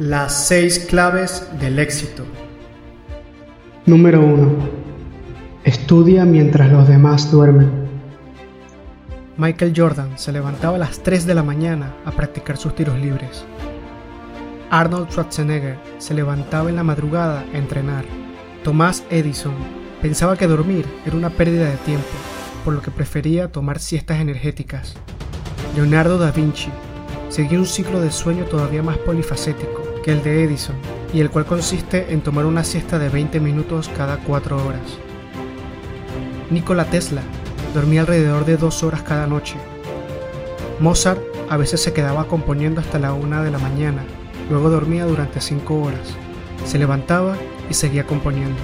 Las seis claves del éxito. Número 1. Estudia mientras los demás duermen. Michael Jordan se levantaba a las 3 de la mañana a practicar sus tiros libres. Arnold Schwarzenegger se levantaba en la madrugada a entrenar. Thomas Edison pensaba que dormir era una pérdida de tiempo, por lo que prefería tomar siestas energéticas. Leonardo da Vinci seguía un ciclo de sueño todavía más polifacético que el de Edison, y el cual consiste en tomar una siesta de 20 minutos cada 4 horas. Nikola Tesla dormía alrededor de 2 horas cada noche. Mozart a veces se quedaba componiendo hasta la 1 de la mañana, luego dormía durante 5 horas, se levantaba y seguía componiendo.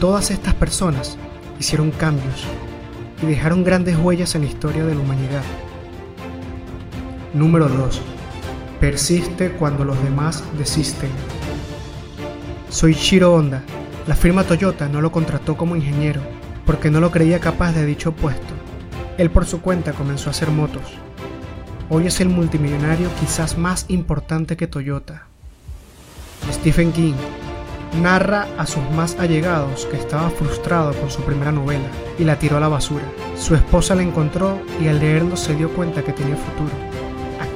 Todas estas personas hicieron cambios y dejaron grandes huellas en la historia de la humanidad. Número 2 persiste cuando los demás desisten. Soy Shiro Honda. La firma Toyota no lo contrató como ingeniero porque no lo creía capaz de dicho puesto. Él por su cuenta comenzó a hacer motos. Hoy es el multimillonario quizás más importante que Toyota. Stephen King narra a sus más allegados que estaba frustrado con su primera novela y la tiró a la basura. Su esposa la encontró y al leerlo se dio cuenta que tenía futuro.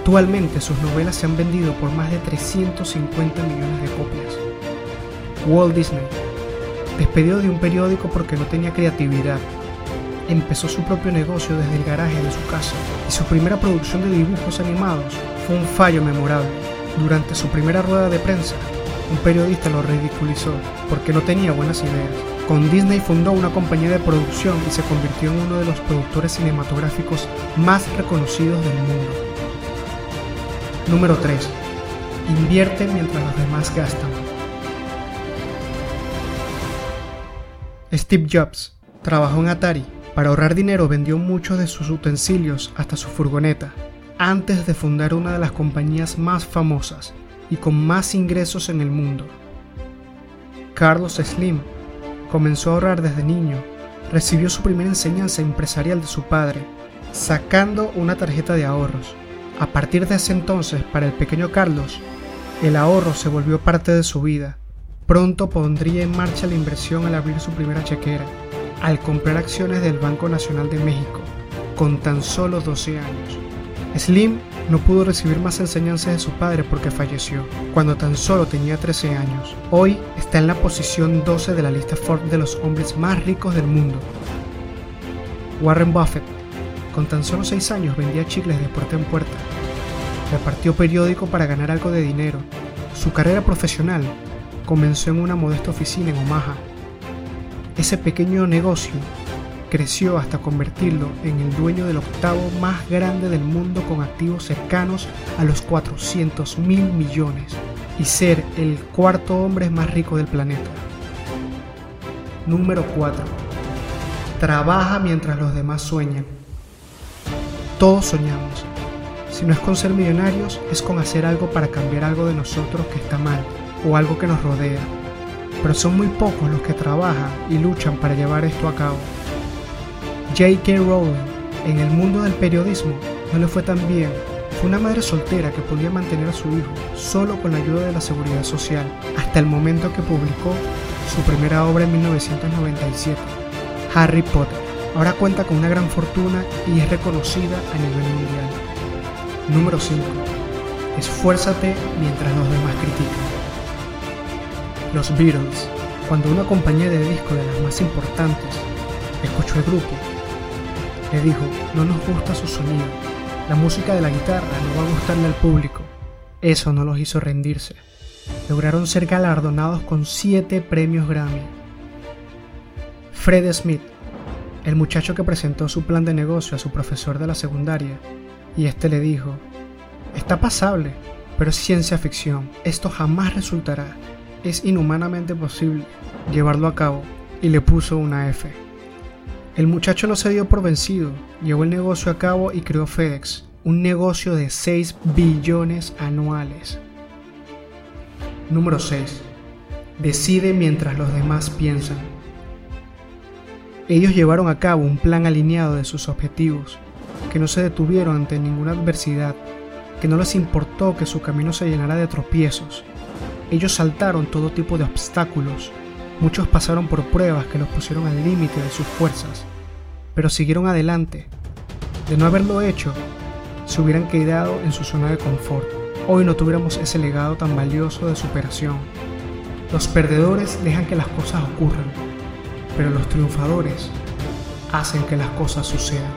Actualmente sus novelas se han vendido por más de 350 millones de copias. Walt Disney, despedido de un periódico porque no tenía creatividad, empezó su propio negocio desde el garaje de su casa y su primera producción de dibujos animados fue un fallo memorable. Durante su primera rueda de prensa, un periodista lo ridiculizó porque no tenía buenas ideas. Con Disney fundó una compañía de producción y se convirtió en uno de los productores cinematográficos más reconocidos del mundo. Número 3. Invierte mientras los demás gastan. Steve Jobs trabajó en Atari. Para ahorrar dinero vendió muchos de sus utensilios hasta su furgoneta, antes de fundar una de las compañías más famosas y con más ingresos en el mundo. Carlos Slim comenzó a ahorrar desde niño. Recibió su primera enseñanza empresarial de su padre, sacando una tarjeta de ahorros. A partir de ese entonces, para el pequeño Carlos, el ahorro se volvió parte de su vida. Pronto pondría en marcha la inversión al abrir su primera chequera, al comprar acciones del Banco Nacional de México, con tan solo 12 años. Slim no pudo recibir más enseñanzas de su padre porque falleció, cuando tan solo tenía 13 años. Hoy está en la posición 12 de la lista Forbes de los hombres más ricos del mundo. Warren Buffett con tan solo 6 años vendía chicles de puerta en puerta. Repartió periódico para ganar algo de dinero. Su carrera profesional comenzó en una modesta oficina en Omaha. Ese pequeño negocio creció hasta convertirlo en el dueño del octavo más grande del mundo con activos cercanos a los 400 mil millones y ser el cuarto hombre más rico del planeta. Número 4. Trabaja mientras los demás sueñan. Todos soñamos. Si no es con ser millonarios, es con hacer algo para cambiar algo de nosotros que está mal o algo que nos rodea. Pero son muy pocos los que trabajan y luchan para llevar esto a cabo. J.K. Rowling, en el mundo del periodismo, no le fue tan bien. Fue una madre soltera que podía mantener a su hijo solo con la ayuda de la seguridad social, hasta el momento que publicó su primera obra en 1997, Harry Potter. Ahora cuenta con una gran fortuna y es reconocida a nivel mundial. Número 5. Esfuérzate mientras los demás critican. Los Beatles, cuando una compañía de disco de las más importantes escuchó el grupo, le dijo, no nos gusta su sonido, la música de la guitarra no va a gustarle al público. Eso no los hizo rendirse. Lograron ser galardonados con 7 premios Grammy. Fred Smith el muchacho que presentó su plan de negocio a su profesor de la secundaria, y este le dijo, está pasable, pero es ciencia ficción, esto jamás resultará, es inhumanamente posible llevarlo a cabo, y le puso una F. El muchacho no se dio por vencido, llevó el negocio a cabo y creó FedEx, un negocio de 6 billones anuales. Número 6. Decide mientras los demás piensan. Ellos llevaron a cabo un plan alineado de sus objetivos, que no se detuvieron ante ninguna adversidad. que no les importó que su camino se llenara de tropiezos. Ellos saltaron todo tipo de obstáculos, muchos pasaron por pruebas que los pusieron al límite de sus fuerzas, pero siguieron adelante. De no haberlo hecho, se hubieran quedado en su zona de confort. Hoy no tuviéramos ese legado tan valioso de superación. Los perdedores dejan que las cosas ocurran, pero los triunfadores hacen que las cosas sucedan.